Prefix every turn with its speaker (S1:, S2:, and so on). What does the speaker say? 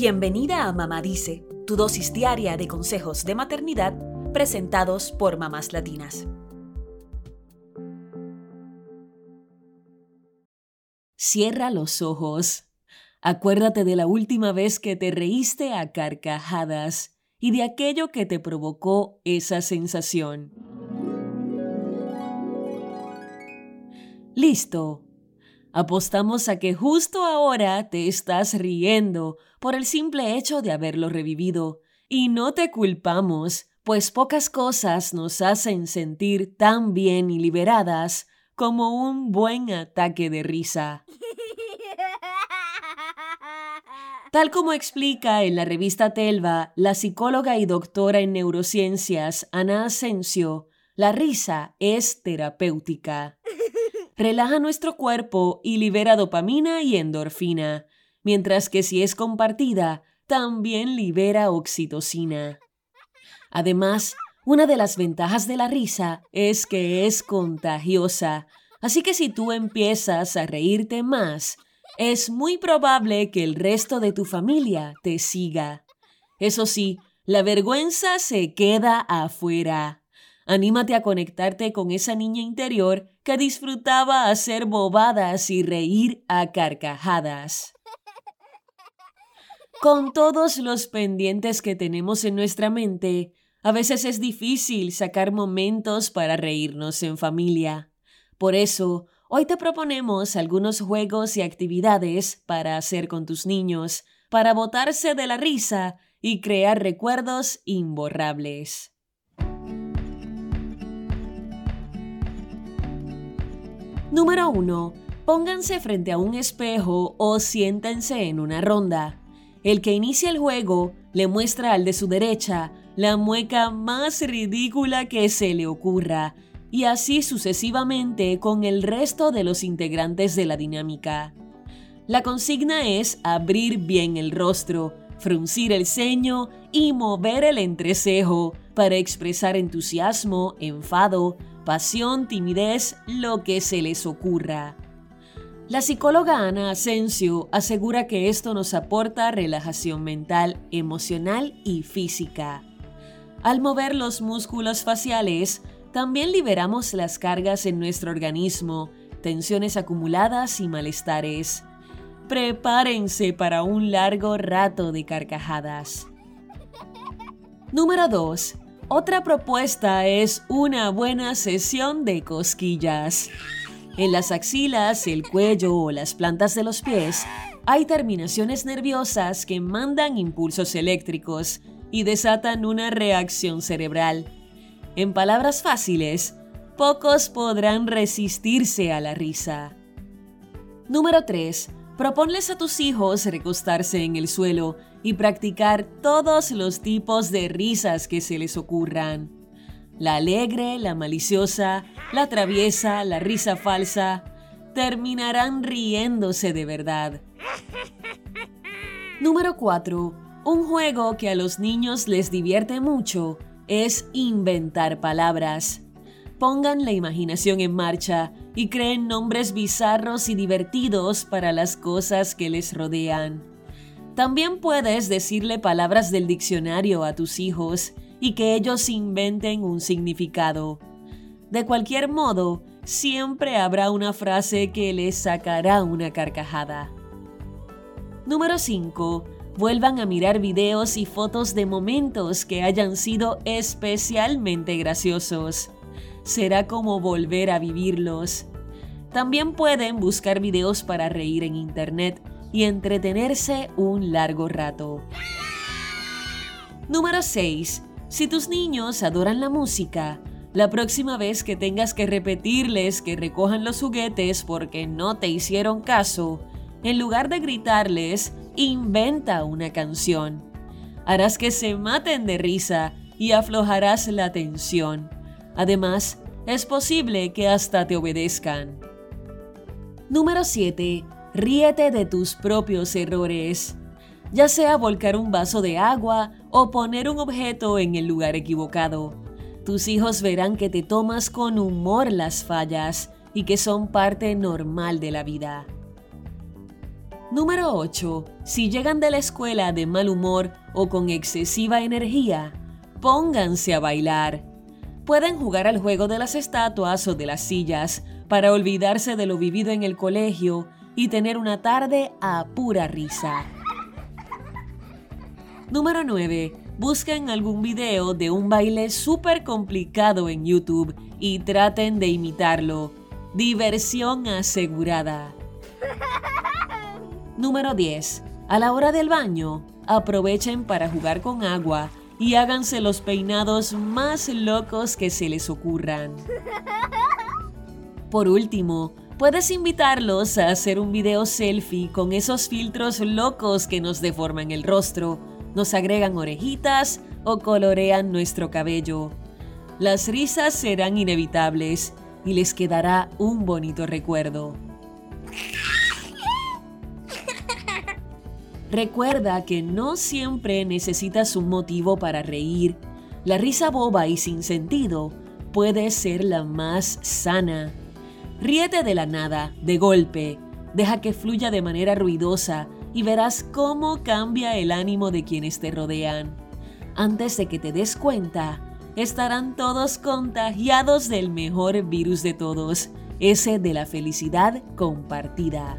S1: Bienvenida a Mamá Dice, tu dosis diaria de consejos de maternidad presentados por mamás latinas. Cierra los ojos. Acuérdate de la última vez que te reíste a carcajadas y de aquello que te provocó esa sensación. Listo. Apostamos a que justo ahora te estás riendo por el simple hecho de haberlo revivido. Y no te culpamos, pues pocas cosas nos hacen sentir tan bien y liberadas como un buen ataque de risa. Tal como explica en la revista Telva la psicóloga y doctora en neurociencias Ana Asensio, la risa es terapéutica. Relaja nuestro cuerpo y libera dopamina y endorfina, mientras que si es compartida, también libera oxitocina. Además, una de las ventajas de la risa es que es contagiosa, así que si tú empiezas a reírte más, es muy probable que el resto de tu familia te siga. Eso sí, la vergüenza se queda afuera. Anímate a conectarte con esa niña interior que disfrutaba hacer bobadas y reír a carcajadas. Con todos los pendientes que tenemos en nuestra mente, a veces es difícil sacar momentos para reírnos en familia. Por eso, hoy te proponemos algunos juegos y actividades para hacer con tus niños, para botarse de la risa y crear recuerdos imborrables. Número 1. Pónganse frente a un espejo o siéntense en una ronda. El que inicia el juego le muestra al de su derecha la mueca más ridícula que se le ocurra, y así sucesivamente con el resto de los integrantes de la dinámica. La consigna es abrir bien el rostro, fruncir el ceño y mover el entrecejo para expresar entusiasmo, enfado, pasión, timidez, lo que se les ocurra. La psicóloga Ana Asensio asegura que esto nos aporta relajación mental, emocional y física. Al mover los músculos faciales, también liberamos las cargas en nuestro organismo, tensiones acumuladas y malestares. Prepárense para un largo rato de carcajadas. Número 2. Otra propuesta es una buena sesión de cosquillas. En las axilas, el cuello o las plantas de los pies hay terminaciones nerviosas que mandan impulsos eléctricos y desatan una reacción cerebral. En palabras fáciles, pocos podrán resistirse a la risa. Número 3. Proponles a tus hijos recostarse en el suelo y practicar todos los tipos de risas que se les ocurran. La alegre, la maliciosa, la traviesa, la risa falsa, terminarán riéndose de verdad. Número 4. Un juego que a los niños les divierte mucho es inventar palabras. Pongan la imaginación en marcha y creen nombres bizarros y divertidos para las cosas que les rodean. También puedes decirle palabras del diccionario a tus hijos y que ellos inventen un significado. De cualquier modo, siempre habrá una frase que les sacará una carcajada. Número 5 vuelvan a mirar videos y fotos de momentos que hayan sido especialmente graciosos. Será como volver a vivirlos. También pueden buscar videos para reír en internet y entretenerse un largo rato. Número 6. Si tus niños adoran la música, la próxima vez que tengas que repetirles que recojan los juguetes porque no te hicieron caso, en lugar de gritarles, inventa una canción. Harás que se maten de risa y aflojarás la tensión. Además, es posible que hasta te obedezcan. Número 7. Ríete de tus propios errores. Ya sea volcar un vaso de agua o poner un objeto en el lugar equivocado. Tus hijos verán que te tomas con humor las fallas y que son parte normal de la vida. Número 8. Si llegan de la escuela de mal humor o con excesiva energía, pónganse a bailar. Pueden jugar al juego de las estatuas o de las sillas para olvidarse de lo vivido en el colegio y tener una tarde a pura risa. Número 9. Busquen algún video de un baile súper complicado en YouTube y traten de imitarlo. Diversión asegurada. Número 10. A la hora del baño, aprovechen para jugar con agua y háganse los peinados más locos que se les ocurran. Por último, puedes invitarlos a hacer un video selfie con esos filtros locos que nos deforman el rostro, nos agregan orejitas o colorean nuestro cabello. Las risas serán inevitables y les quedará un bonito recuerdo. Recuerda que no siempre necesitas un motivo para reír. La risa boba y sin sentido puede ser la más sana. Ríete de la nada, de golpe. Deja que fluya de manera ruidosa y verás cómo cambia el ánimo de quienes te rodean. Antes de que te des cuenta, estarán todos contagiados del mejor virus de todos, ese de la felicidad compartida.